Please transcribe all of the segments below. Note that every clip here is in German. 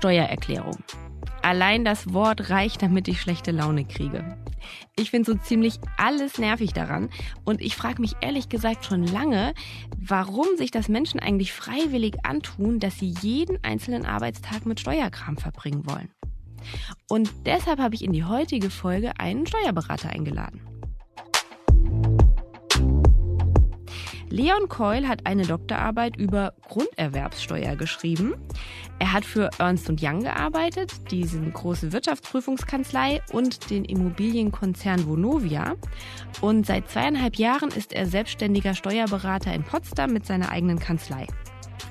Steuererklärung. Allein das Wort reicht, damit ich schlechte Laune kriege. Ich finde so ziemlich alles nervig daran und ich frage mich ehrlich gesagt schon lange, warum sich das Menschen eigentlich freiwillig antun, dass sie jeden einzelnen Arbeitstag mit Steuerkram verbringen wollen. Und deshalb habe ich in die heutige Folge einen Steuerberater eingeladen. Leon Keul hat eine Doktorarbeit über Grunderwerbssteuer geschrieben. Er hat für Ernst Young gearbeitet, diesen große Wirtschaftsprüfungskanzlei und den Immobilienkonzern Vonovia. Und seit zweieinhalb Jahren ist er selbstständiger Steuerberater in Potsdam mit seiner eigenen Kanzlei.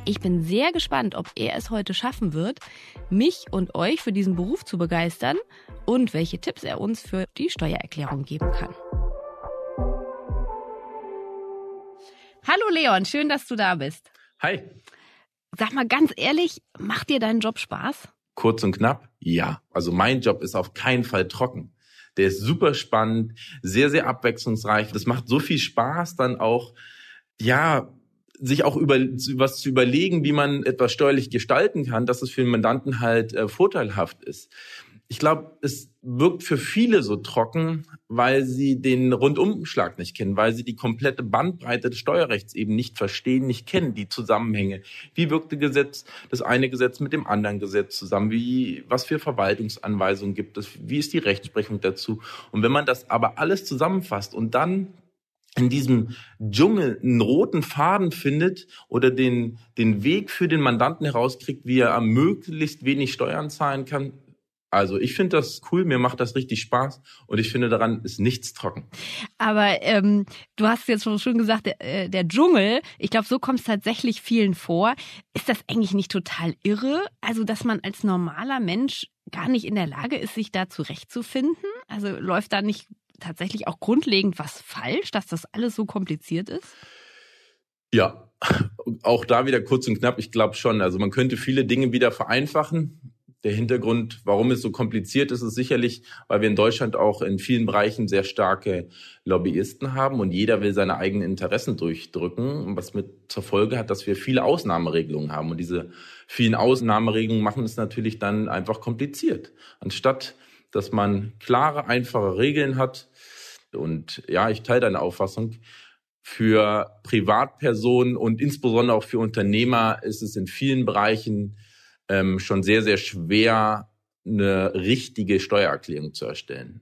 Ich bin sehr gespannt, ob er es heute schaffen wird, mich und euch für diesen Beruf zu begeistern und welche Tipps er uns für die Steuererklärung geben kann. Hallo Leon, schön, dass du da bist. Hi. Sag mal ganz ehrlich, macht dir dein Job Spaß? Kurz und knapp, ja. Also mein Job ist auf keinen Fall trocken. Der ist super spannend, sehr, sehr abwechslungsreich. Das macht so viel Spaß, dann auch, ja, sich auch über was zu überlegen, wie man etwas steuerlich gestalten kann, dass es für den Mandanten halt äh, vorteilhaft ist ich glaube, es wirkt für viele so trocken, weil sie den Rundumschlag nicht kennen, weil sie die komplette Bandbreite des Steuerrechts eben nicht verstehen, nicht kennen, die Zusammenhänge. Wie wirkt das Gesetz, das eine Gesetz mit dem anderen Gesetz zusammen? Wie, was für Verwaltungsanweisungen gibt es? Wie ist die Rechtsprechung dazu? Und wenn man das aber alles zusammenfasst und dann in diesem Dschungel einen roten Faden findet oder den, den Weg für den Mandanten herauskriegt, wie er möglichst wenig Steuern zahlen kann, also ich finde das cool, mir macht das richtig Spaß und ich finde daran ist nichts trocken. Aber ähm, du hast jetzt schon gesagt, der, äh, der Dschungel, ich glaube, so kommt es tatsächlich vielen vor. Ist das eigentlich nicht total irre? Also, dass man als normaler Mensch gar nicht in der Lage ist, sich da zurechtzufinden? Also läuft da nicht tatsächlich auch grundlegend was falsch, dass das alles so kompliziert ist? Ja, auch da wieder kurz und knapp, ich glaube schon. Also man könnte viele Dinge wieder vereinfachen der Hintergrund, warum es so kompliziert ist, ist sicherlich, weil wir in Deutschland auch in vielen Bereichen sehr starke Lobbyisten haben und jeder will seine eigenen Interessen durchdrücken, was mit zur Folge hat, dass wir viele Ausnahmeregelungen haben. Und diese vielen Ausnahmeregelungen machen es natürlich dann einfach kompliziert. Anstatt, dass man klare, einfache Regeln hat, und ja, ich teile deine Auffassung, für Privatpersonen und insbesondere auch für Unternehmer ist es in vielen Bereichen ähm, schon sehr, sehr schwer, eine richtige Steuererklärung zu erstellen.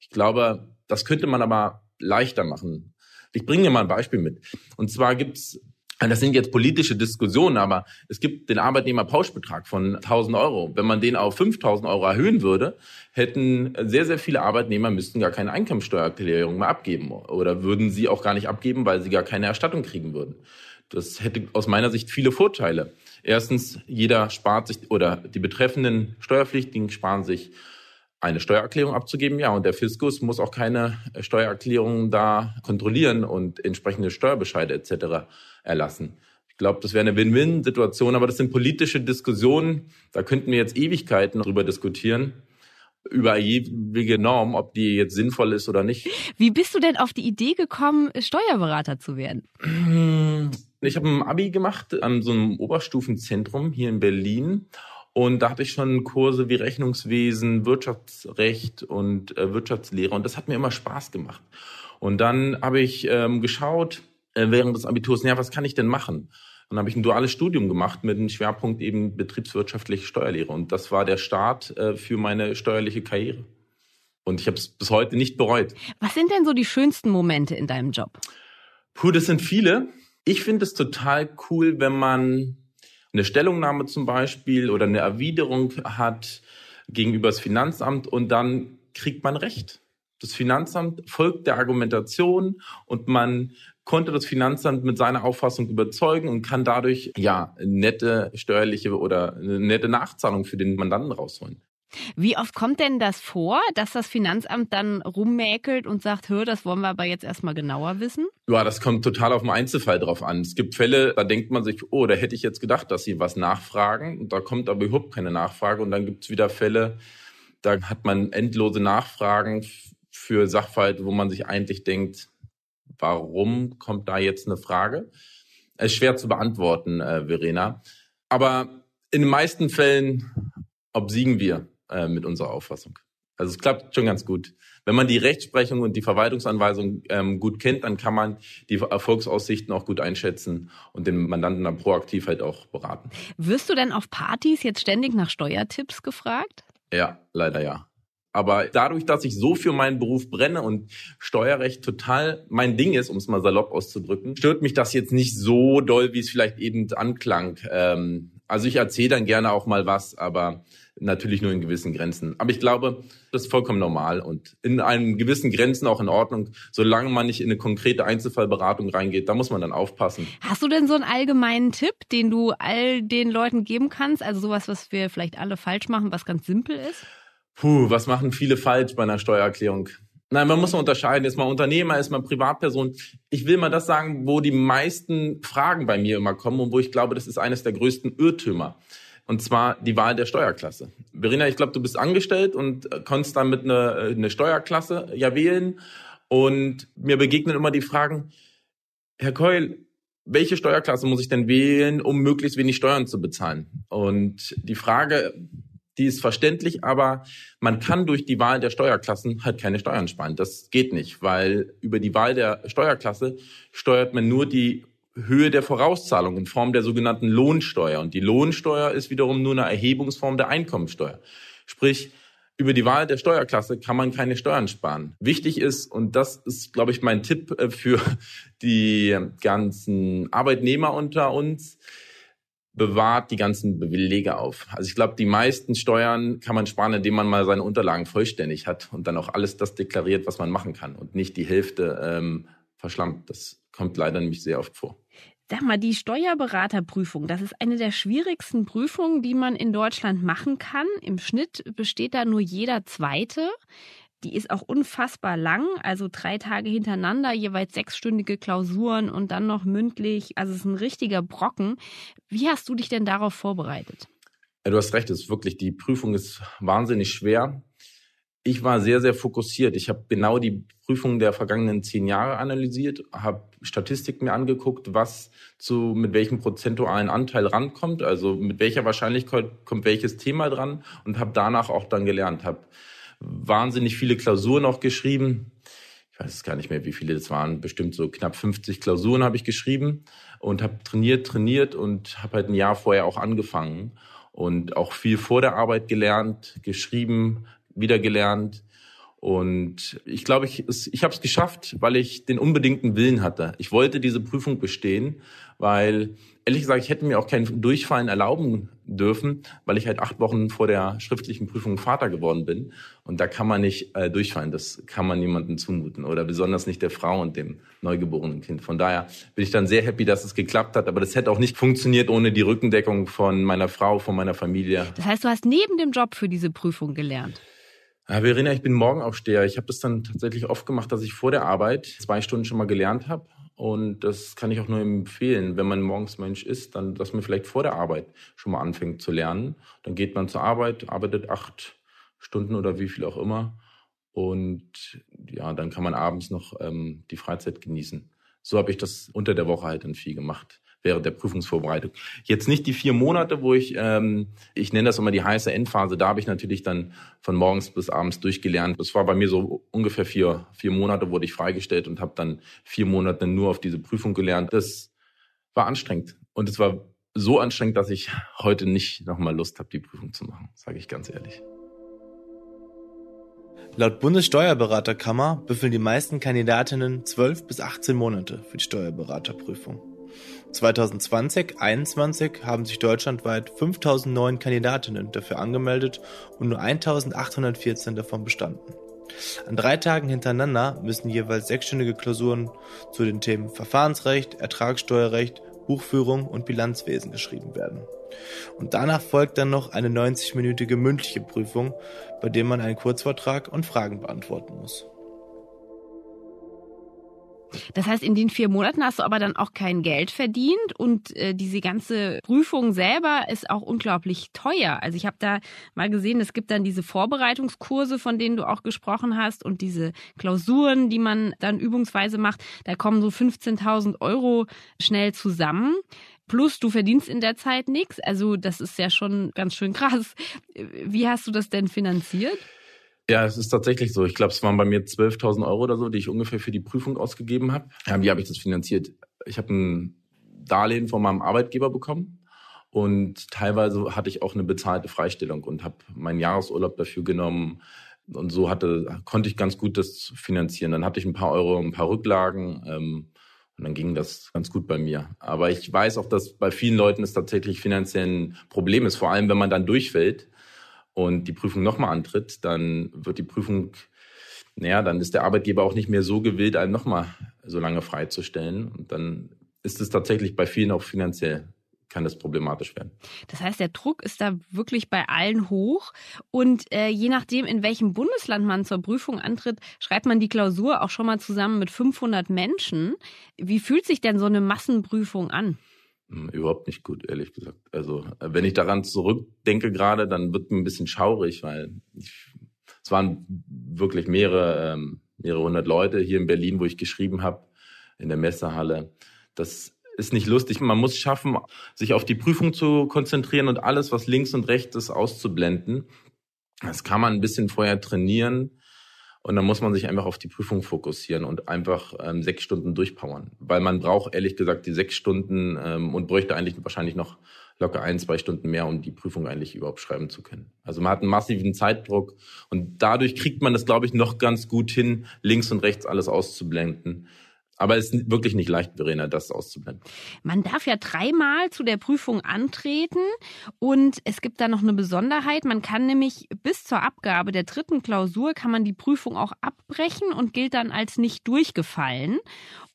Ich glaube, das könnte man aber leichter machen. Ich bringe dir mal ein Beispiel mit. Und zwar gibt's das sind jetzt politische Diskussionen, aber es gibt den Arbeitnehmerpauschbetrag von 1000 Euro. Wenn man den auf 5000 Euro erhöhen würde, hätten sehr, sehr viele Arbeitnehmer müssten gar keine Einkommensteuererklärung mehr abgeben oder würden sie auch gar nicht abgeben, weil sie gar keine Erstattung kriegen würden. Das hätte aus meiner Sicht viele Vorteile. Erstens, jeder spart sich oder die betreffenden Steuerpflichtigen sparen sich eine Steuererklärung abzugeben, ja, und der Fiskus muss auch keine Steuererklärungen da kontrollieren und entsprechende Steuerbescheide etc. erlassen. Ich glaube, das wäre eine Win-Win-Situation, aber das sind politische Diskussionen, da könnten wir jetzt Ewigkeiten darüber diskutieren über jewige Norm, ob die jetzt sinnvoll ist oder nicht. Wie bist du denn auf die Idee gekommen, Steuerberater zu werden? Ich habe ein Abi gemacht an so einem Oberstufenzentrum hier in Berlin. Und da hatte ich schon Kurse wie Rechnungswesen, Wirtschaftsrecht und äh, Wirtschaftslehre. Und das hat mir immer Spaß gemacht. Und dann habe ich ähm, geschaut äh, während des Abiturs, ja, was kann ich denn machen? Dann habe ich ein duales Studium gemacht mit einem Schwerpunkt eben betriebswirtschaftliche Steuerlehre. Und das war der Start äh, für meine steuerliche Karriere. Und ich habe es bis heute nicht bereut. Was sind denn so die schönsten Momente in deinem Job? Puh, das sind viele. Ich finde es total cool, wenn man eine Stellungnahme zum Beispiel oder eine Erwiderung hat gegenüber das Finanzamt und dann kriegt man Recht. Das Finanzamt folgt der Argumentation und man konnte das Finanzamt mit seiner Auffassung überzeugen und kann dadurch ja nette steuerliche oder nette Nachzahlung für den Mandanten rausholen. Wie oft kommt denn das vor, dass das Finanzamt dann rummäkelt und sagt, hör, das wollen wir aber jetzt erstmal genauer wissen? Ja, das kommt total auf den Einzelfall drauf an. Es gibt Fälle, da denkt man sich, oh, da hätte ich jetzt gedacht, dass sie was nachfragen. Und da kommt aber überhaupt keine Nachfrage. Und dann gibt es wieder Fälle, da hat man endlose Nachfragen für Sachverhalte, wo man sich eigentlich denkt, warum kommt da jetzt eine Frage? Es ist schwer zu beantworten, äh, Verena. Aber in den meisten Fällen obsiegen wir äh, mit unserer Auffassung. Also es klappt schon ganz gut. Wenn man die Rechtsprechung und die Verwaltungsanweisung ähm, gut kennt, dann kann man die Erfolgsaussichten auch gut einschätzen und den Mandanten dann proaktiv halt auch beraten. Wirst du denn auf Partys jetzt ständig nach Steuertipps gefragt? Ja, leider ja. Aber dadurch, dass ich so für meinen Beruf brenne und Steuerrecht total mein Ding ist, um es mal salopp auszudrücken, stört mich das jetzt nicht so doll, wie es vielleicht eben anklang. Ähm, also ich erzähle dann gerne auch mal was, aber natürlich nur in gewissen Grenzen. Aber ich glaube, das ist vollkommen normal und in einen gewissen Grenzen auch in Ordnung, solange man nicht in eine konkrete Einzelfallberatung reingeht, da muss man dann aufpassen. Hast du denn so einen allgemeinen Tipp, den du all den Leuten geben kannst? Also sowas, was wir vielleicht alle falsch machen, was ganz simpel ist? Puh, was machen viele falsch bei einer Steuererklärung? Nein, man muss unterscheiden. Ist man Unternehmer, ist man Privatperson. Ich will mal das sagen, wo die meisten Fragen bei mir immer kommen und wo ich glaube, das ist eines der größten Irrtümer. Und zwar die Wahl der Steuerklasse. Verena, ich glaube, du bist angestellt und konntest damit eine, eine Steuerklasse ja wählen. Und mir begegnen immer die Fragen, Herr Keul, welche Steuerklasse muss ich denn wählen, um möglichst wenig Steuern zu bezahlen? Und die Frage, die ist verständlich, aber man kann durch die Wahl der Steuerklassen halt keine Steuern sparen. Das geht nicht, weil über die Wahl der Steuerklasse steuert man nur die Höhe der Vorauszahlung in Form der sogenannten Lohnsteuer. Und die Lohnsteuer ist wiederum nur eine Erhebungsform der Einkommensteuer. Sprich, über die Wahl der Steuerklasse kann man keine Steuern sparen. Wichtig ist, und das ist, glaube ich, mein Tipp äh, für die ganzen Arbeitnehmer unter uns, bewahrt die ganzen Belege auf. Also ich glaube, die meisten Steuern kann man sparen, indem man mal seine Unterlagen vollständig hat und dann auch alles das deklariert, was man machen kann und nicht die Hälfte ähm, verschlammt. Das kommt leider nämlich sehr oft vor. Sag mal, die Steuerberaterprüfung, das ist eine der schwierigsten Prüfungen, die man in Deutschland machen kann. Im Schnitt besteht da nur jeder zweite. Die ist auch unfassbar lang, also drei Tage hintereinander, jeweils sechsstündige Klausuren und dann noch mündlich. Also es ist ein richtiger Brocken. Wie hast du dich denn darauf vorbereitet? Ja, du hast recht, es ist wirklich, die Prüfung ist wahnsinnig schwer. Ich war sehr, sehr fokussiert. Ich habe genau die Prüfungen der vergangenen zehn Jahre analysiert, habe Statistiken mir angeguckt, was zu mit welchem prozentualen Anteil rankommt, also mit welcher Wahrscheinlichkeit kommt welches Thema dran und habe danach auch dann gelernt, habe wahnsinnig viele Klausuren auch geschrieben. Ich weiß gar nicht mehr, wie viele das waren. Bestimmt so knapp 50 Klausuren habe ich geschrieben und habe trainiert, trainiert und habe halt ein Jahr vorher auch angefangen und auch viel vor der Arbeit gelernt, geschrieben, wieder gelernt. Und ich glaube, ich, ich habe es geschafft, weil ich den unbedingten Willen hatte. Ich wollte diese Prüfung bestehen, weil ehrlich gesagt, ich hätte mir auch kein Durchfallen erlauben dürfen, weil ich halt acht Wochen vor der schriftlichen Prüfung Vater geworden bin. Und da kann man nicht äh, durchfallen. Das kann man niemandem zumuten. Oder besonders nicht der Frau und dem neugeborenen Kind. Von daher bin ich dann sehr happy, dass es geklappt hat. Aber das hätte auch nicht funktioniert ohne die Rückendeckung von meiner Frau, von meiner Familie. Das heißt, du hast neben dem Job für diese Prüfung gelernt? Ja, Verena, ich bin Morgenaufsteher. Ich habe das dann tatsächlich oft gemacht, dass ich vor der Arbeit zwei Stunden schon mal gelernt habe und das kann ich auch nur empfehlen, wenn man morgens Mensch ist, dann, dass man vielleicht vor der Arbeit schon mal anfängt zu lernen. Dann geht man zur Arbeit, arbeitet acht Stunden oder wie viel auch immer. Und ja, dann kann man abends noch ähm, die Freizeit genießen. So habe ich das unter der Woche halt dann viel gemacht während der Prüfungsvorbereitung. Jetzt nicht die vier Monate, wo ich, ähm, ich nenne das immer die heiße Endphase, da habe ich natürlich dann von morgens bis abends durchgelernt. Das war bei mir so ungefähr vier, vier Monate wurde ich freigestellt und habe dann vier Monate nur auf diese Prüfung gelernt. Das war anstrengend und es war so anstrengend, dass ich heute nicht nochmal Lust habe, die Prüfung zu machen, sage ich ganz ehrlich. Laut Bundessteuerberaterkammer büffeln die meisten Kandidatinnen 12 bis 18 Monate für die Steuerberaterprüfung. 2020/21 haben sich deutschlandweit 5009 Kandidatinnen dafür angemeldet und nur 1814 davon bestanden. An drei Tagen hintereinander müssen jeweils sechsstündige Klausuren zu den Themen Verfahrensrecht, Ertragssteuerrecht, Buchführung und Bilanzwesen geschrieben werden. Und danach folgt dann noch eine 90-minütige mündliche Prüfung, bei der man einen Kurzvortrag und Fragen beantworten muss. Das heißt, in den vier Monaten hast du aber dann auch kein Geld verdient und äh, diese ganze Prüfung selber ist auch unglaublich teuer. Also ich habe da mal gesehen, es gibt dann diese Vorbereitungskurse, von denen du auch gesprochen hast und diese Klausuren, die man dann übungsweise macht. Da kommen so 15.000 Euro schnell zusammen. Plus du verdienst in der Zeit nichts. Also das ist ja schon ganz schön krass. Wie hast du das denn finanziert? Ja, es ist tatsächlich so. Ich glaube, es waren bei mir 12.000 Euro oder so, die ich ungefähr für die Prüfung ausgegeben habe. Ja, wie habe ich das finanziert? Ich habe ein Darlehen von meinem Arbeitgeber bekommen und teilweise hatte ich auch eine bezahlte Freistellung und habe meinen Jahresurlaub dafür genommen. Und so hatte, konnte ich ganz gut das finanzieren. Dann hatte ich ein paar Euro, ein paar Rücklagen. Ähm, und dann ging das ganz gut bei mir. Aber ich weiß auch, dass bei vielen Leuten es tatsächlich finanziell ein Problem ist. Vor allem, wenn man dann durchfällt und die Prüfung nochmal antritt, dann wird die Prüfung, naja, dann ist der Arbeitgeber auch nicht mehr so gewillt, einen nochmal so lange freizustellen. Und dann ist es tatsächlich bei vielen auch finanziell kann das problematisch werden. Das heißt, der Druck ist da wirklich bei allen hoch und äh, je nachdem, in welchem Bundesland man zur Prüfung antritt, schreibt man die Klausur auch schon mal zusammen mit 500 Menschen. Wie fühlt sich denn so eine Massenprüfung an? Hm, überhaupt nicht gut, ehrlich gesagt. Also wenn ich daran zurückdenke gerade, dann wird mir ein bisschen schaurig, weil ich, es waren wirklich mehrere, ähm, mehrere hundert Leute hier in Berlin, wo ich geschrieben habe, in der Messehalle. Das ist nicht lustig. Man muss schaffen, sich auf die Prüfung zu konzentrieren und alles, was links und rechts ist, auszublenden. Das kann man ein bisschen vorher trainieren. Und dann muss man sich einfach auf die Prüfung fokussieren und einfach ähm, sechs Stunden durchpowern. Weil man braucht ehrlich gesagt die sechs Stunden ähm, und bräuchte eigentlich wahrscheinlich noch locker ein, zwei Stunden mehr, um die Prüfung eigentlich überhaupt schreiben zu können. Also man hat einen massiven Zeitdruck und dadurch kriegt man das, glaube ich, noch ganz gut hin, links und rechts alles auszublenden. Aber es ist wirklich nicht leicht, Verena, das auszublenden. Man darf ja dreimal zu der Prüfung antreten und es gibt da noch eine Besonderheit. Man kann nämlich bis zur Abgabe der dritten Klausur kann man die Prüfung auch abbrechen und gilt dann als nicht durchgefallen.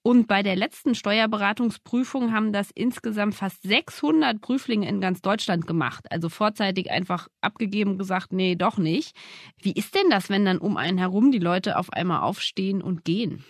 Und bei der letzten Steuerberatungsprüfung haben das insgesamt fast 600 Prüflinge in ganz Deutschland gemacht. Also vorzeitig einfach abgegeben gesagt, nee, doch nicht. Wie ist denn das, wenn dann um einen herum die Leute auf einmal aufstehen und gehen?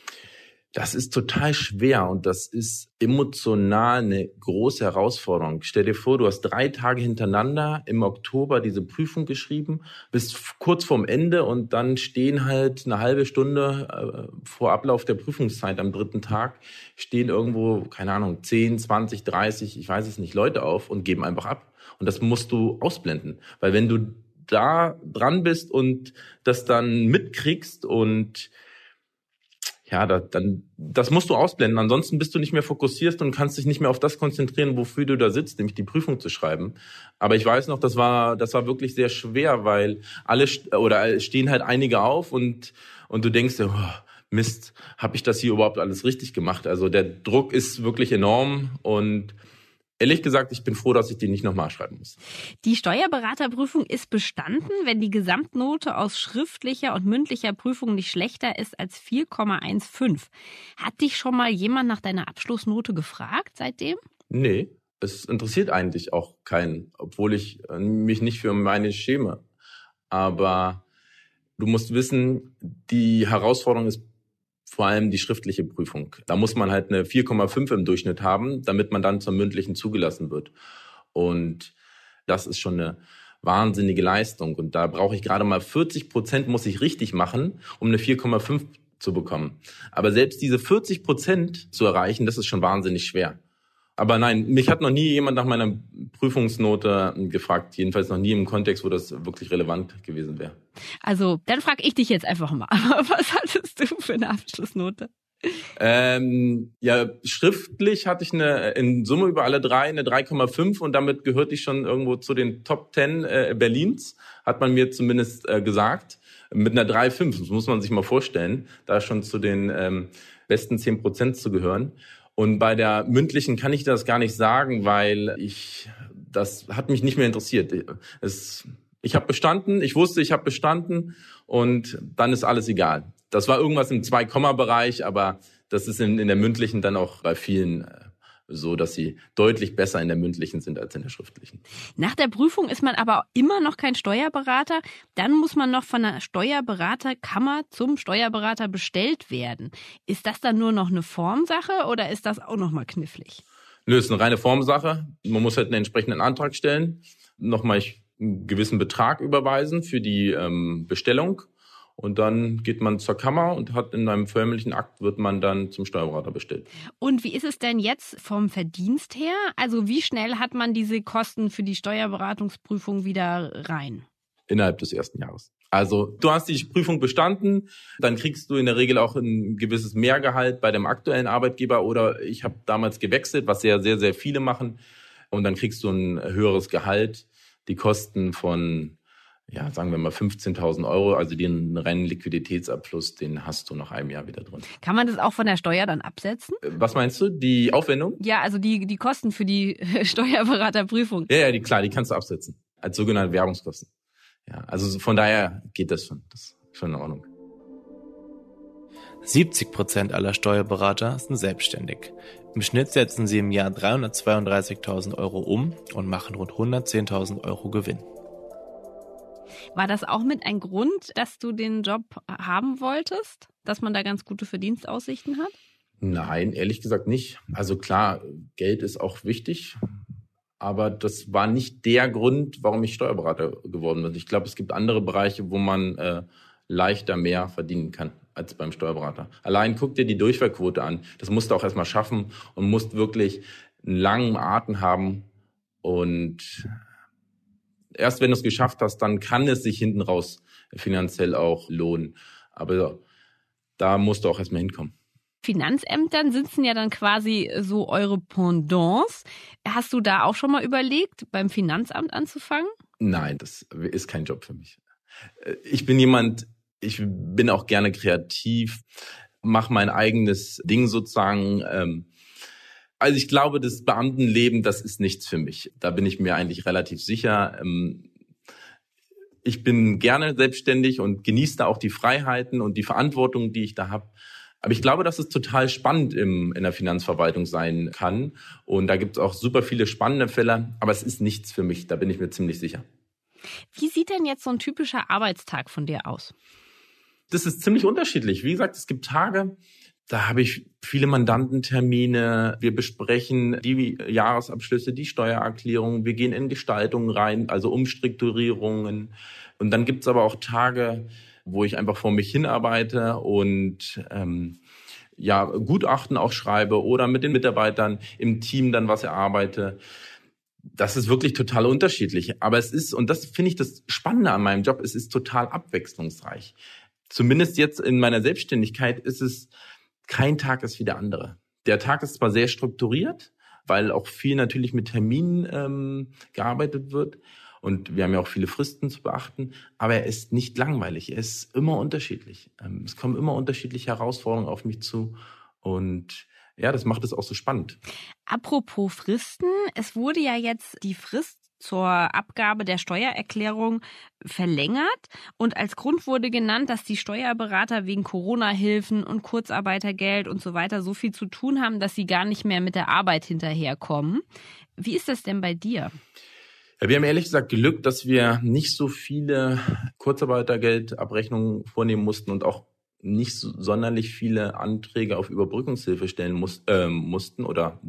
Das ist total schwer und das ist emotional eine große Herausforderung. Stell dir vor, du hast drei Tage hintereinander im Oktober diese Prüfung geschrieben, bist kurz vorm Ende und dann stehen halt eine halbe Stunde äh, vor Ablauf der Prüfungszeit am dritten Tag, stehen irgendwo, keine Ahnung, 10, 20, 30, ich weiß es nicht, Leute auf und geben einfach ab. Und das musst du ausblenden. Weil wenn du da dran bist und das dann mitkriegst und ja, da, dann, das musst du ausblenden. Ansonsten bist du nicht mehr fokussiert und kannst dich nicht mehr auf das konzentrieren, wofür du da sitzt, nämlich die Prüfung zu schreiben. Aber ich weiß noch, das war, das war wirklich sehr schwer, weil alle oder stehen halt einige auf und und du denkst, oh, Mist, habe ich das hier überhaupt alles richtig gemacht? Also der Druck ist wirklich enorm und Ehrlich gesagt, ich bin froh, dass ich die nicht nochmal schreiben muss. Die Steuerberaterprüfung ist bestanden, wenn die Gesamtnote aus schriftlicher und mündlicher Prüfung nicht schlechter ist als 4,15. Hat dich schon mal jemand nach deiner Abschlussnote gefragt seitdem? Nee, es interessiert eigentlich auch keinen, obwohl ich äh, mich nicht für meine schäme. Aber du musst wissen, die Herausforderung ist vor allem die schriftliche Prüfung. Da muss man halt eine 4,5 im Durchschnitt haben, damit man dann zur mündlichen zugelassen wird. Und das ist schon eine wahnsinnige Leistung. Und da brauche ich gerade mal 40 Prozent muss ich richtig machen, um eine 4,5 zu bekommen. Aber selbst diese 40 Prozent zu erreichen, das ist schon wahnsinnig schwer. Aber nein, mich hat noch nie jemand nach meiner Prüfungsnote gefragt. Jedenfalls noch nie im Kontext, wo das wirklich relevant gewesen wäre. Also, dann frage ich dich jetzt einfach mal. Was hattest du für eine Abschlussnote? Ähm, ja, schriftlich hatte ich eine in Summe über alle drei eine 3,5 und damit gehörte ich schon irgendwo zu den Top 10 äh, Berlins, hat man mir zumindest äh, gesagt. Mit einer 3,5, das muss man sich mal vorstellen, da schon zu den ähm, besten 10 Prozent zu gehören. Und bei der mündlichen kann ich das gar nicht sagen, weil ich das hat mich nicht mehr interessiert. Es, ich habe bestanden, ich wusste, ich habe bestanden und dann ist alles egal. Das war irgendwas im Zwei-Komma-Bereich, aber das ist in, in der mündlichen dann auch bei vielen äh, so dass sie deutlich besser in der mündlichen sind als in der schriftlichen. Nach der Prüfung ist man aber immer noch kein Steuerberater. Dann muss man noch von der Steuerberaterkammer zum Steuerberater bestellt werden. Ist das dann nur noch eine Formsache oder ist das auch noch mal knifflig? Nö, ist eine reine Formsache. Man muss halt einen entsprechenden Antrag stellen, nochmal einen gewissen Betrag überweisen für die ähm, Bestellung Und dann geht man zur Kammer und hat in einem förmlichen Akt wird man dann zum Steuerberater bestellt. Und wie ist es denn jetzt vom Verdienst her? Also wie schnell hat man diese Kosten für die Steuerberatungsprüfung wieder rein? Innerhalb des ersten Jahres. Also du hast die Prüfung bestanden, dann kriegst du in der Regel auch ein gewisses Mehrgehalt bei dem aktuellen Arbeitgeber oder ich habe damals gewechselt, was sehr, sehr, sehr viele machen. Und dann kriegst du ein höheres Gehalt. Die Kosten von, ja, sagen wir mal 15.000 Euro, also den reinen Liquiditätsabfluss, den hast du nach einem Jahr wieder drin. Kann man das auch von der Steuer dann absetzen? Äh, was meinst du? Die Aufwendung? Ja, also die, die Kosten für die Steuerberaterprüfung. Ja, ja, die, klar, die kannst du absetzen. Als sogenannte Werbungskosten. Ja, also von daher geht das schon. Das ist schon in Ordnung. 70 Prozent aller Steuerberater sind selbstständig. Im Schnitt setzen sie im Jahr 332.000 Euro um und machen rund 110.000 Euro Gewinn. War das auch mit ein Grund, dass du den Job haben wolltest? Dass man da ganz gute Verdienstaussichten hat? Nein, ehrlich gesagt nicht. Also klar, Geld ist auch wichtig. Aber das war nicht der Grund, warum ich Steuerberater geworden bin. Ich glaube, es gibt andere Bereiche, wo man äh, leichter mehr verdienen kann als beim Steuerberater. Allein guck dir die Durchfallquote an. Das musst du auch erstmal schaffen und musst wirklich einen langen Atem haben. Und erst wenn du es geschafft hast, dann kann es sich hinten raus finanziell auch lohnen. Aber da musst du auch erstmal hinkommen. Finanzämtern sitzen ja dann quasi so eure Pendants. Hast du da auch schon mal überlegt, beim Finanzamt anzufangen? Nein, das ist kein Job für mich. Äh, ich bin jemand, ich bin auch gerne kreativ, mache mein eigenes Ding sozusagen. Ähm, also ich glaube, das Beamtenleben, das ist nichts für mich. Da bin ich mir eigentlich relativ sicher. Ähm, ich bin gerne selbstständig und genieße da auch die Freiheiten und die Verantwortung, die ich da habe. Aber ich glaube, dass es total spannend im, in der Finanzverwaltung sein kann. Und da gibt es auch super viele spannende Fälle. Aber es ist nichts für mich, da bin ich mir ziemlich sicher. Wie sieht denn jetzt so ein typischer Arbeitstag von dir aus? Das ist ziemlich unterschiedlich. Wie gesagt, es gibt Tage, da habe ich viele Mandantentermine. Wir besprechen die Jahresabschlüsse, die Steuererklärungen. Wir gehen in Gestaltungen rein, also Umstrukturierungen. Und dann gibt es aber auch Tage, wo ich einfach vor mich hinarbeite und ähm, ja Gutachten auch schreibe oder mit den Mitarbeitern im Team dann was erarbeite. Das ist wirklich total unterschiedlich. Aber es ist, und das finde ich das Spannende an meinem Job, es ist total abwechslungsreich. Zumindest jetzt in meiner Selbstständigkeit ist es, kein Tag ist wie der andere. Der Tag ist zwar sehr strukturiert, weil auch viel natürlich mit Terminen ähm, gearbeitet wird. Und wir haben ja auch viele Fristen zu beachten, aber er ist nicht langweilig. Er ist immer unterschiedlich. Ähm, es kommen immer unterschiedliche Herausforderungen auf mich zu. Und ja, das macht es auch so spannend. Apropos Fristen, es wurde ja jetzt die Frist zur Abgabe der Steuererklärung verlängert und als Grund wurde genannt, dass die Steuerberater wegen Corona-Hilfen und Kurzarbeitergeld und so weiter so viel zu tun haben, dass sie gar nicht mehr mit der Arbeit hinterherkommen. Wie ist das denn bei dir? Ja, wir haben ehrlich gesagt Glück, dass wir nicht so viele Kurzarbeitergeldabrechnungen vornehmen mussten und auch nicht so sonderlich viele Anträge auf Überbrückungshilfe stellen muss, äh, mussten oder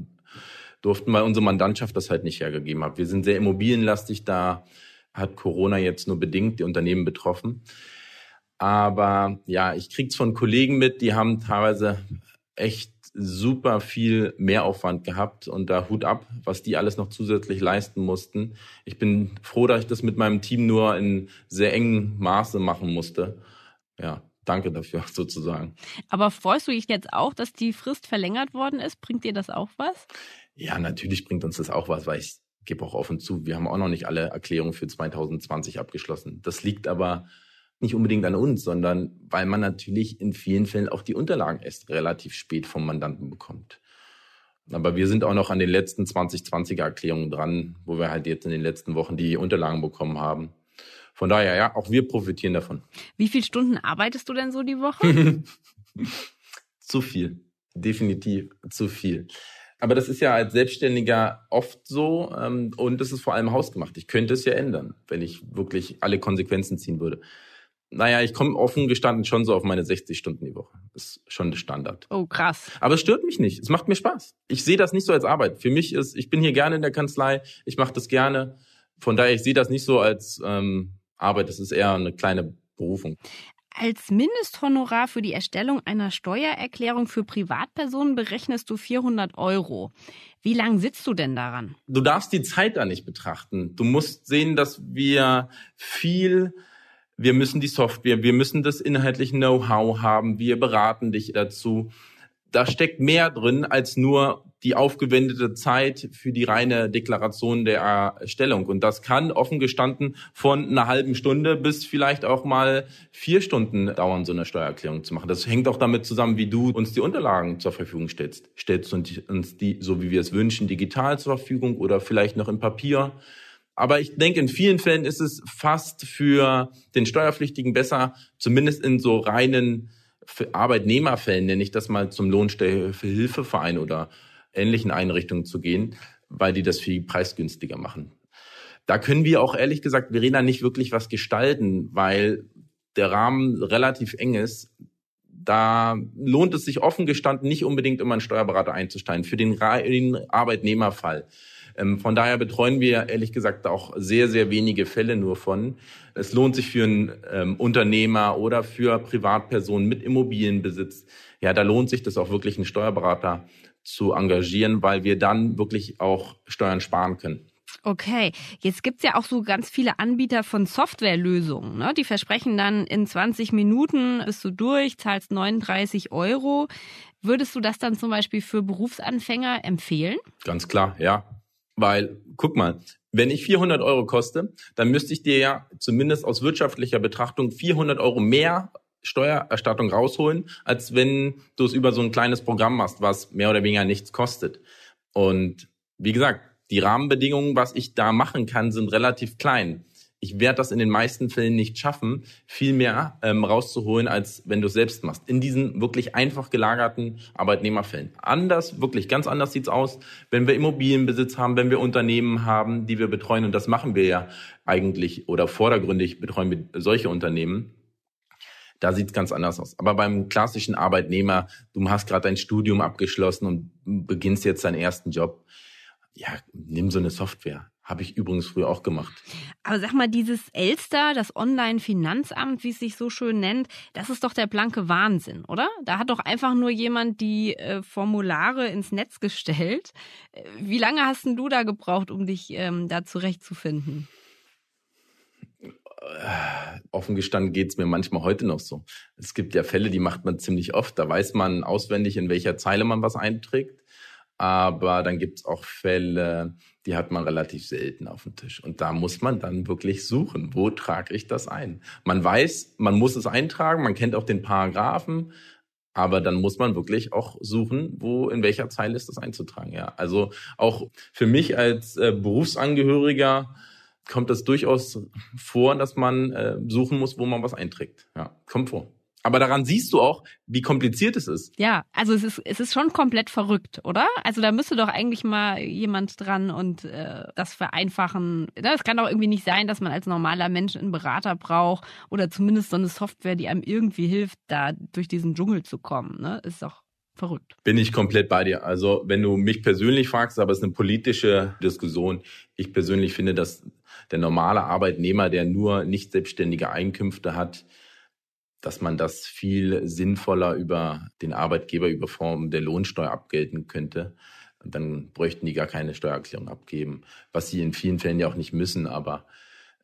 durften, weil unsere Mandantschaft das halt nicht hergegeben hat. Wir sind sehr immobilienlastig, da hat Corona jetzt nur bedingt die Unternehmen betroffen. Aber ja, ich krieg's von Kollegen mit, die haben teilweise echt super viel Mehraufwand gehabt und da Hut ab, was die alles noch zusätzlich leisten mussten. Ich bin froh, dass ich das mit meinem Team nur in sehr engem Maße machen musste. Ja, danke dafür sozusagen. Aber freust du dich jetzt auch, dass die Frist verlängert worden ist? Bringt dir das auch was? Ja, natürlich bringt uns das auch was, weil ich gebe auch offen zu, wir haben auch noch nicht alle Erklärungen für 2020 abgeschlossen. Das liegt aber nicht unbedingt an uns, sondern weil man natürlich in vielen Fällen auch die Unterlagen erst relativ spät vom Mandanten bekommt. Aber wir sind auch noch an den letzten 2020er Erklärungen dran, wo wir halt jetzt in den letzten Wochen die Unterlagen bekommen haben. Von daher, ja, auch wir profitieren davon. Wie viele Stunden arbeitest du denn so die Woche? zu viel. Definitiv zu viel. Aber das ist ja als Selbstständiger oft so ähm, und es ist vor allem hausgemacht. Ich könnte es ja ändern, wenn ich wirklich alle Konsequenzen ziehen würde. Naja, ich komme offen gestanden schon so auf meine 60 Stunden die Woche. Das ist schon der Standard. Oh, krass. Aber es stört mich nicht. Es macht mir Spaß. Ich sehe das nicht so als Arbeit. Für mich ist, ich bin hier gerne in der Kanzlei, ich mache das gerne. Von daher, ich sehe das nicht so als ähm, Arbeit. Das ist eher eine kleine Berufung. Als Mindesthonorar für die Erstellung einer Steuererklärung für Privatpersonen berechnest du 400 Euro. Wie lange sitzt du denn daran? Du darfst die Zeit da nicht betrachten. Du musst sehen, dass wir viel wir müssen die Software, wir müssen das inhaltliche Know-how haben, wir beraten dich dazu. Da steckt mehr drin als nur die aufgewendete Zeit für die reine Deklaration der Erstellung. Und das kann offen gestanden von einer halben Stunde bis vielleicht auch mal vier Stunden dauern, so eine Steuererklärung zu machen. Das hängt auch damit zusammen, wie du uns die Unterlagen zur Verfügung stellst. Stellst du uns die, so wie wir es wünschen, digital zur Verfügung oder vielleicht noch in Papier? Aber ich denke, in vielen Fällen ist es fast für den Steuerpflichtigen besser, zumindest in so reinen Arbeitnehmerfällen, nenne ich das mal zum Lohnstellhilfeverein oder ähnlichen Einrichtungen zu gehen, weil die das viel preisgünstiger machen. Da können wir auch ehrlich gesagt, Verena, nicht wirklich was gestalten, weil der Rahmen relativ eng ist. Da lohnt es sich offen gestanden nicht unbedingt immer einen Steuerberater einzusteigen für den, Arbeitnehmerfall. Ähm, von daher betreuen wir ehrlich gesagt auch sehr, sehr wenige Fälle nur von. Es lohnt sich für einen ähm, Unternehmer oder für Privatpersonen mit Immobilienbesitz. Ja, da lohnt sich das auch wirklich, einen Steuerberater zu engagieren, weil wir dann wirklich auch Steuern sparen können. Okay, jetzt gibt's ja auch so ganz viele Anbieter von Softwarelösungen. Ne? Die versprechen dann, in 20 Minuten bist du durch, zahlst 39 Euro. Würdest du das dann zum Beispiel für Berufsanfänger empfehlen? Ganz klar, ja. Weil, guck mal, wenn ich 400 Euro koste, dann müsste ich dir ja zumindest aus wirtschaftlicher Betrachtung 400 Euro mehr Steuererstattung rausholen, als wenn du es über so ein kleines Programm machst, was mehr oder weniger nichts kostet. Und wie gesagt, die Rahmenbedingungen, was ich da machen kann, sind relativ klein. Ich werde das in den meisten Fällen nicht schaffen, viel mehr ähm, rauszuholen, als wenn du es selbst machst. In diesen wirklich einfach gelagerten Arbeitnehmerfällen. Anders, wirklich ganz anders sieht's aus, wenn wir Immobilienbesitz haben, wenn wir Unternehmen haben, die wir betreuen. Und das machen wir ja eigentlich oder vordergründig betreuen wir solche Unternehmen da sieht's ganz anders aus. Aber beim klassischen Arbeitnehmer, du hast gerade dein Studium abgeschlossen und beginnst jetzt deinen ersten Job. Ja, nimm so eine Software. Habe ich übrigens früher auch gemacht. Aber sag mal, dieses Elster, das Online-Finanzamt, wie es sich so schön nennt, das ist doch der blanke Wahnsinn, oder? Da hat doch einfach nur jemand die äh, Formulare ins Netz gestellt. Äh, wie lange hast denn du da gebraucht, um dich ähm, da zurechtzufinden? Offen gestanden geht's mir manchmal heute noch so. Es gibt ja Fälle, die macht man ziemlich oft. Da weiß man auswendig, in welcher Zeile man was einträgt. Aber dann gibt's auch Fälle, die hat man relativ selten auf dem Tisch. Und da muss man dann wirklich suchen. Wo trage ich das ein? Man weiß, man muss es eintragen, man kennt auch den Paragraphen, aber dann muss man wirklich auch suchen, wo, in welcher Zeile ist das einzutragen. Ja, also auch für mich als äh, Berufsangehöriger kommt es durchaus vor, dass man äh, suchen muss, wo man was einträgt. Ja, kommt vor. Aber daran siehst du auch, wie kompliziert es ist. Ja, also es ist, es ist schon komplett verrückt, oder? Also da müsste doch eigentlich mal jemand dran und äh, das vereinfachen. Ne, es kann doch irgendwie nicht sein, dass man als normaler Mensch einen Berater braucht oder zumindest so eine Software, die einem irgendwie hilft, da durch diesen Dschungel zu kommen. Ne? Ist doch verrückt. Bin ich komplett bei dir. Also wenn du mich persönlich fragst, aber es ist eine politische Diskussion. Ich persönlich finde, dass der normale Arbeitnehmer, der nur nicht selbstständige Einkünfte hat, dass man das viel sinnvoller über den Arbeitgeber über Form der Lohnsteuer abgelten könnte. Dann bräuchten die gar keine Steuererklärung abgeben, was sie in vielen Fällen ja auch nicht müssen, aber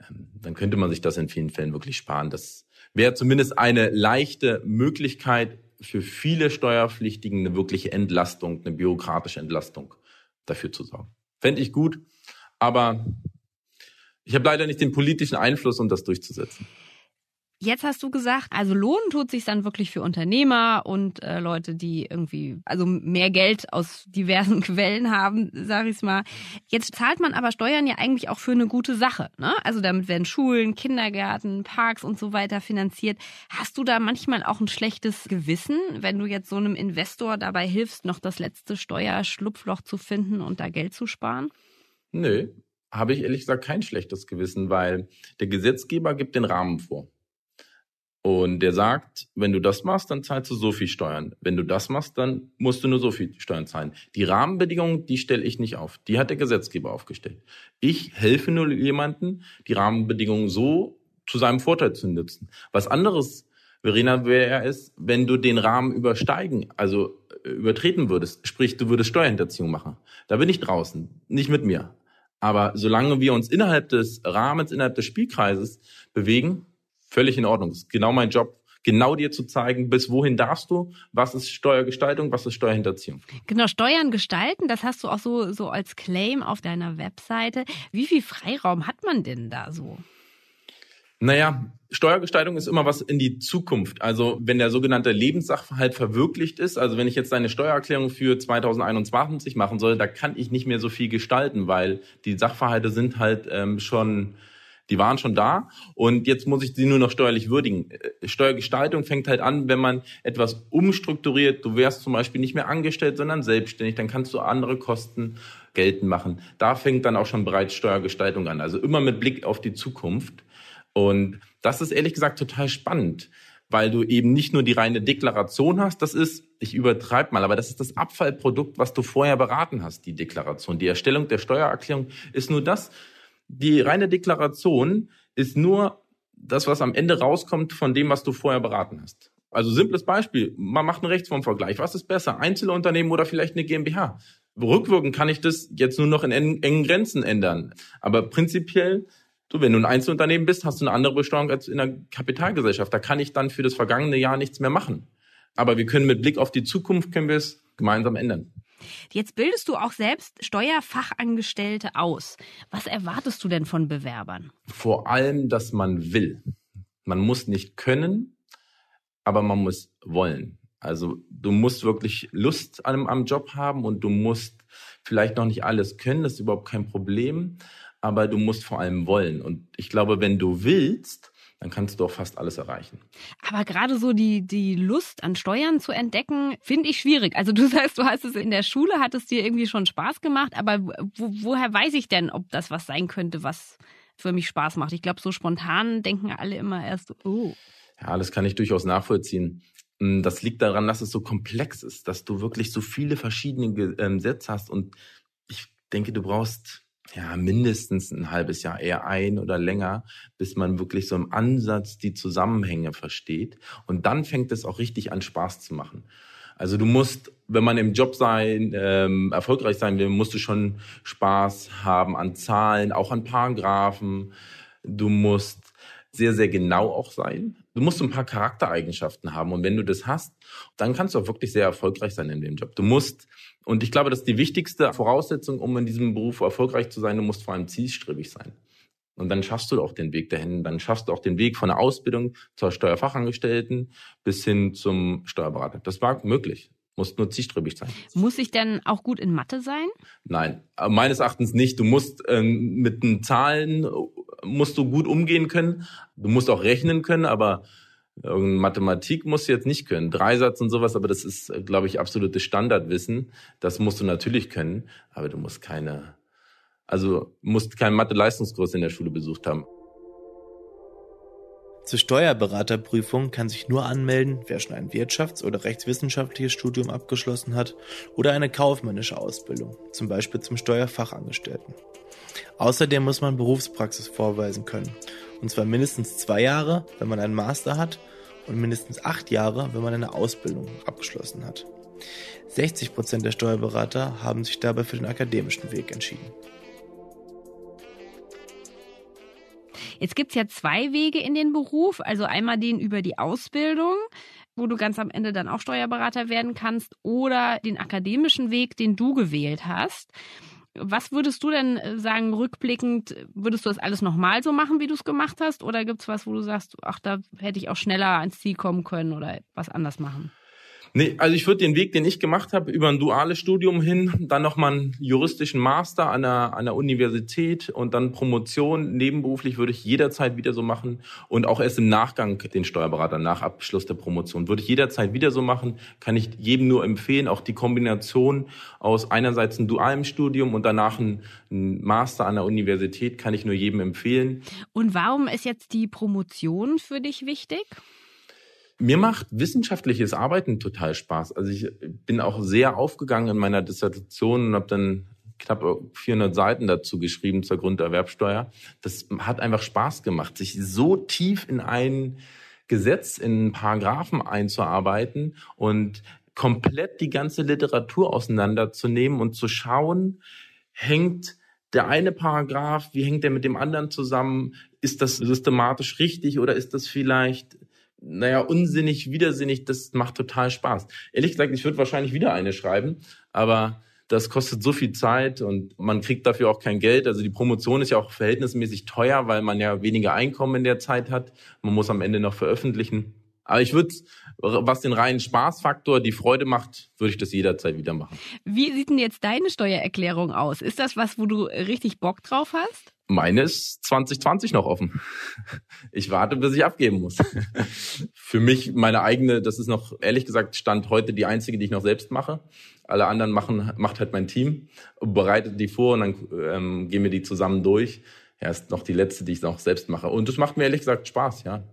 ähm, dann könnte man sich das in vielen Fällen wirklich sparen. Das wäre zumindest eine leichte Möglichkeit für viele Steuerpflichtigen, eine wirkliche Entlastung, eine bürokratische Entlastung dafür zu sorgen. Fände ich gut, aber ich habe leider nicht den politischen Einfluss, um das durchzusetzen. Jetzt hast du gesagt, also lohnen tut sich dann wirklich für Unternehmer und äh, Leute, die irgendwie also mehr Geld aus diversen Quellen haben, sage ich mal. Jetzt zahlt man aber Steuern ja eigentlich auch für eine gute Sache. Ne? Also damit werden Schulen, Kindergärten, Parks und so weiter finanziert. Hast du da manchmal auch ein schlechtes Gewissen, wenn du jetzt so einem Investor dabei hilfst, noch das letzte Steuerschlupfloch zu finden und da Geld zu sparen? Nö, habe ich ehrlich gesagt kein schlechtes Gewissen, weil der Gesetzgeber gibt den Rahmen vor. Und der sagt, wenn du das machst, dann zahlst du so viel Steuern. Wenn du das machst, dann musst du nur so viel Steuern zahlen. Die Rahmenbedingungen, die stelle ich nicht auf. Die hat der Gesetzgeber aufgestellt. Ich helfe nur jemanden, die Rahmenbedingungen so zu seinem Vorteil zu nutzen. Was anderes Verena, wäre es, wenn du den Rahmen übersteigen, also äh, übertreten würdest, sprich, du würdest Steuerhinterziehung machen. Da bin ich draußen, nicht mit mir. Aber solange wir uns innerhalb des Rahmens, innerhalb des Spielkreises bewegen, völlig in Ordnung. Das ist genau mein Job, genau dir zu zeigen, bis wohin darfst du, was ist Steuergestaltung, was ist Steuerhinterziehung. Genau, Steuern gestalten, das hast du auch so, so als Claim auf deiner Webseite. Wie viel Freiraum hat man denn da so? Naja, Steuergestaltung ist immer was in die Zukunft. Also wenn der sogenannte Lebenssachverhalt verwirklicht ist, also wenn ich jetzt eine Steuererklärung für 2021 machen soll, da kann ich nicht mehr so viel gestalten, weil die Sachverhalte sind halt ähm, schon die waren schon da und jetzt muss ich sie nur noch steuerlich würdigen. Äh, Steuergestaltung fängt halt an, wenn man etwas umstrukturiert. Du wärst zum Beispiel nicht mehr angestellt, sondern selbstständig. Dann kannst du andere Kosten geltend machen. Da fängt dann auch schon bereits Steuergestaltung an. Also immer mit Blick auf die Zukunft. Und das ist ehrlich gesagt total spannend, weil du eben nicht nur die reine Deklaration hast, das ist, ich übertreibe mal, aber das ist das Abfallprodukt, was du vorher beraten hast, die Deklaration. Die Erstellung der Steuererklärung ist nur das, die reine Deklaration ist nur das, was am Ende rauskommt von dem, was du vorher beraten hast. Also simples Beispiel, man macht einen Rechtsformvergleich. Was ist besser, Einzelunternehmen oder vielleicht eine GmbH? Rückwirkend kann ich das jetzt nur noch in engen Grenzen ändern. Aber prinzipiell so, wenn du ein Einzelunternehmen bist, hast du eine andere Besteuerung als in einer Kapitalgesellschaft. Da kann ich dann für das vergangene Jahr nichts mehr machen. Aber wir können mit Blick auf die Zukunft können wir es gemeinsam ändern. Jetzt bildest du auch selbst Steuerfachangestellte aus. Was erwartest du denn von Bewerbern? Vor allem, dass man will. Man muss nicht können, aber man muss wollen. Also du musst wirklich Lust am, am Job haben und du musst vielleicht noch nicht alles können, das ist überhaupt kein Problem aber du musst vor allem wollen. Und ich glaube, wenn du willst, dann kannst du auch fast alles erreichen. Aber gerade so die, die Lust an Steuern zu entdecken, finde ich schwierig. Also du sagst, du hast es in der Schule, hat es dir irgendwie schon Spaß gemacht, aber wo, woher weiß ich denn, ob das was sein könnte, was für mich Spaß macht? Ich glaube, so spontan denken alle immer erst, oh. Ja, das kann ich durchaus nachvollziehen. Hm, das liegt daran, dass es so komplex ist, dass du wirklich so viele verschiedene ähm, Sätze hast und ich denke, du brauchst ja, mindestens ein halbes Jahr, eher ein oder länger, bis man wirklich so im Ansatz die Zusammenhänge versteht. Und dann fängt es auch richtig an, Spaß zu machen. Also du musst, wenn man im Job sein, ähm, erfolgreich sein will, musst du schon Spaß haben an Zahlen, auch an Paragraphen. Du musst sehr, sehr genau auch sein. Du musst ein paar Charaktereigenschaften haben. Und wenn du das hast, dann kannst du auch wirklich sehr erfolgreich sein in dem Job. Du musst und ich glaube, das ist die wichtigste Voraussetzung, um in diesem Beruf erfolgreich zu sein. Du musst vor allem zielstrebig sein. Und dann schaffst du auch den Weg dahin. Dann schaffst du auch den Weg von der Ausbildung zur Steuerfachangestellten bis hin zum Steuerberater. Das war möglich. Musst nur zielstrebig sein. Muss ich denn auch gut in Mathe sein? Nein, meines Erachtens nicht. Du musst ähm, mit den Zahlen musst du gut umgehen können. Du musst auch rechnen können, aber Mathematik musst du jetzt nicht können. Dreisatz und sowas, aber das ist, glaube ich, absolutes Standardwissen. Das musst du natürlich können, aber du musst keine, also musst keinen Mathe-Leistungskurs in der Schule besucht haben. Zur Steuerberaterprüfung kann sich nur anmelden, wer schon ein wirtschafts- oder rechtswissenschaftliches Studium abgeschlossen hat oder eine kaufmännische Ausbildung, zum Beispiel zum Steuerfachangestellten. Außerdem muss man Berufspraxis vorweisen können und zwar mindestens zwei Jahre, wenn man einen Master hat und mindestens acht Jahre, wenn man eine Ausbildung abgeschlossen hat. 60 Prozent der Steuerberater haben sich dabei für den akademischen Weg entschieden. Jetzt gibt es ja zwei Wege in den Beruf. Also einmal den über die Ausbildung, wo du ganz am Ende dann auch Steuerberater werden kannst, oder den akademischen Weg, den du gewählt hast. Was würdest du denn äh, sagen, rückblickend, würdest du das alles nochmal so machen, wie du es gemacht hast? Oder gibt es was, wo du sagst, ach, da hätte ich auch schneller ans Ziel kommen können oder was anders machen? Nee, also ich würde den Weg, den ich gemacht habe, über ein duales Studium hin, dann nochmal einen juristischen Master an der, an der Universität und dann Promotion nebenberuflich würde ich jederzeit wieder so machen und auch erst im Nachgang den Steuerberater nach Abschluss der Promotion würde ich jederzeit wieder so machen, kann ich jedem nur empfehlen, auch die Kombination aus einerseits einem dualen Studium und danach ein, ein Master an der Universität kann ich nur jedem empfehlen. Und warum ist jetzt die Promotion für dich wichtig? Mir macht wissenschaftliches Arbeiten total Spaß. Also ich bin auch sehr aufgegangen in meiner Dissertation und habe dann knapp 400 Seiten dazu geschrieben zur Grunderwerbsteuer. Das hat einfach Spaß gemacht, sich so tief in ein Gesetz in Paragraphen einzuarbeiten und komplett die ganze Literatur auseinanderzunehmen und zu schauen, hängt der eine Paragraph, wie hängt der mit dem anderen zusammen? Ist das systematisch richtig oder ist das vielleicht, naja, unsinnig, widersinnig? Das macht total Spaß. Ehrlich gesagt, ich würde wahrscheinlich wieder eine schreiben, aber das kostet so viel Zeit und man kriegt dafür auch kein Geld. Also die Promotion ist ja auch verhältnismäßig teuer, weil man ja weniger Einkommen in der Zeit hat. Man muss am Ende noch veröffentlichen. Aber ich würde, was den reinen Spaßfaktor, die Freude macht, würde ich das jederzeit wieder machen. Wie sieht denn jetzt deine Steuererklärung aus? Ist das was, wo du richtig Bock drauf hast? Meine ist 2020 noch offen. Ich warte, bis ich abgeben muss. Für mich meine eigene, das ist noch ehrlich gesagt Stand heute die einzige, die ich noch selbst mache. Alle anderen machen, macht halt mein Team, bereitet die vor und dann ähm, gehen wir die zusammen durch. Ja, ist noch die letzte, die ich noch selbst mache. Und das macht mir ehrlich gesagt Spaß, ja.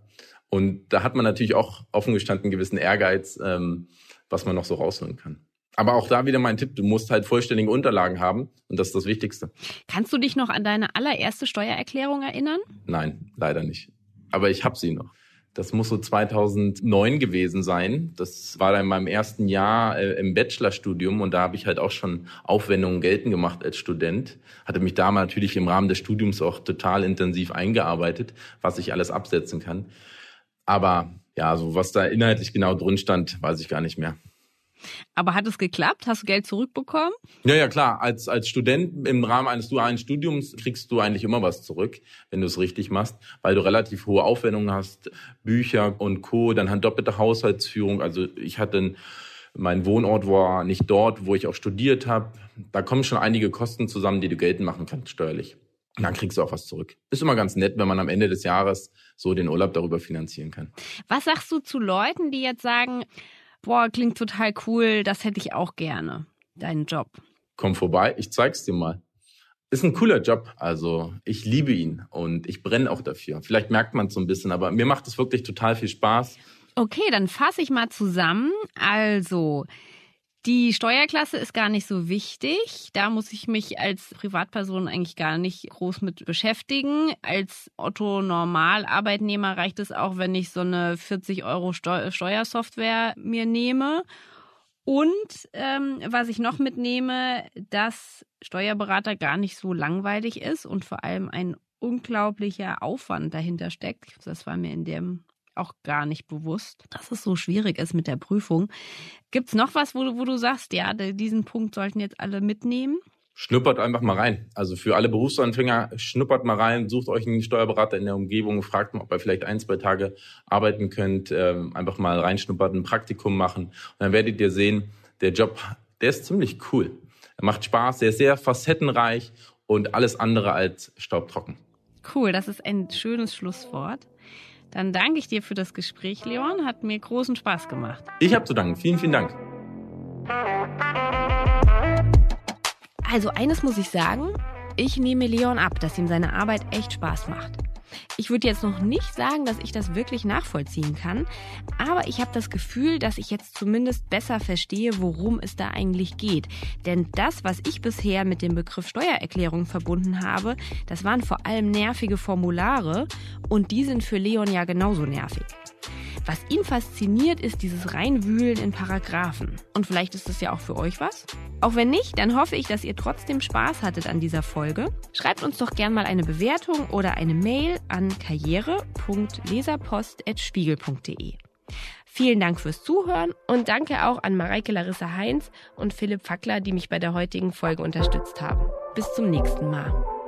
Und da hat man natürlich auch offen gestanden einen gewissen Ehrgeiz, ähm, was man noch so rausholen kann. Aber auch da wieder mein Tipp, du musst halt vollständige Unterlagen haben und das ist das Wichtigste. Kannst du dich noch an deine allererste Steuererklärung erinnern? Nein, leider nicht. Aber ich habe sie noch. Das muss so 2009 gewesen sein. Das war dann in meinem ersten Jahr äh, im Bachelorstudium und da habe ich halt auch schon Aufwendungen geltend gemacht als Student. Hatte mich da natürlich im Rahmen des Studiums auch total intensiv eingearbeitet, was ich alles absetzen kann. Aber ja, so was da inhaltlich genau drin stand, weiß ich gar nicht mehr. Aber hat es geklappt? Hast du Geld zurückbekommen? Ja, ja, klar. Als, als Student im Rahmen eines dualen Studiums kriegst du eigentlich immer was zurück, wenn du es richtig machst, weil du relativ hohe Aufwendungen hast, Bücher und Co., dann halt doppelte Haushaltsführung. Also ich hatte mein Wohnort war nicht dort, wo ich auch studiert habe. Da kommen schon einige Kosten zusammen, die du geltend machen kannst steuerlich. Und dann kriegst du auch was zurück. Ist immer ganz nett, wenn man am Ende des Jahres so den Urlaub darüber finanzieren kann. Was sagst du zu Leuten, die jetzt sagen, boah, klingt total cool, das hätte ich auch gerne, deinen Job? Komm vorbei, ich zeig's dir mal. Ist ein cooler Job, also ich liebe ihn und ich brenne auch dafür. Vielleicht merkt man es so ein bisschen, aber mir macht es wirklich total viel Spaß. Okay, dann fasse ich mal zusammen. Also, die Steuerklasse ist gar nicht so wichtig. Da muss ich mich als Privatperson eigentlich gar nicht groß mit beschäftigen. Als Otto Normal-Arbeitnehmer reicht es auch, wenn ich so eine 40 Euro Steuersoftware mir nehme. Und ähm, was ich noch mitnehme, dass Steuerberater gar nicht so langweilig ist und vor allem ein unglaublicher Aufwand dahinter steckt. Das war mir in dem auch gar nicht bewusst, dass es so schwierig ist mit der Prüfung. Gibt es noch was, wo du, wo du sagst, ja, diesen Punkt sollten jetzt alle mitnehmen? Schnuppert einfach mal rein. Also für alle Berufsanfänger, schnuppert mal rein, sucht euch einen Steuerberater in der Umgebung, fragt mal, ob ihr vielleicht ein, zwei Tage arbeiten könnt, ähm, einfach mal reinschnuppert, ein Praktikum machen. Und dann werdet ihr sehen, der Job, der ist ziemlich cool. Er macht Spaß, der ist sehr facettenreich und alles andere als staubtrocken. Cool, das ist ein schönes Schlusswort. Dann danke ich dir für das Gespräch, Leon. Hat mir großen Spaß gemacht. Ich habe zu danken. Vielen, vielen Dank. Also eines muss ich sagen, ich nehme Leon ab, dass ihm seine Arbeit echt Spaß macht. Ich würde jetzt noch nicht sagen, dass ich das wirklich nachvollziehen kann, aber ich habe das Gefühl, dass ich jetzt zumindest besser verstehe, worum es da eigentlich geht. Denn das, was ich bisher mit dem Begriff Steuererklärung verbunden habe, das waren vor allem nervige Formulare und die sind für Leon ja genauso nervig. Was ihn fasziniert, ist dieses Reinwühlen in Paragraphen. Und vielleicht ist das ja auch für euch was? Auch wenn nicht, dann hoffe ich, dass ihr trotzdem Spaß hattet an dieser Folge. Schreibt uns doch gern mal eine Bewertung oder eine Mail an karriere.leserpost.spiegel.de. Vielen Dank fürs Zuhören und danke auch an Mareike Larissa Heinz und Philipp Fackler, die mich bei der heutigen Folge unterstützt haben. Bis zum nächsten Mal.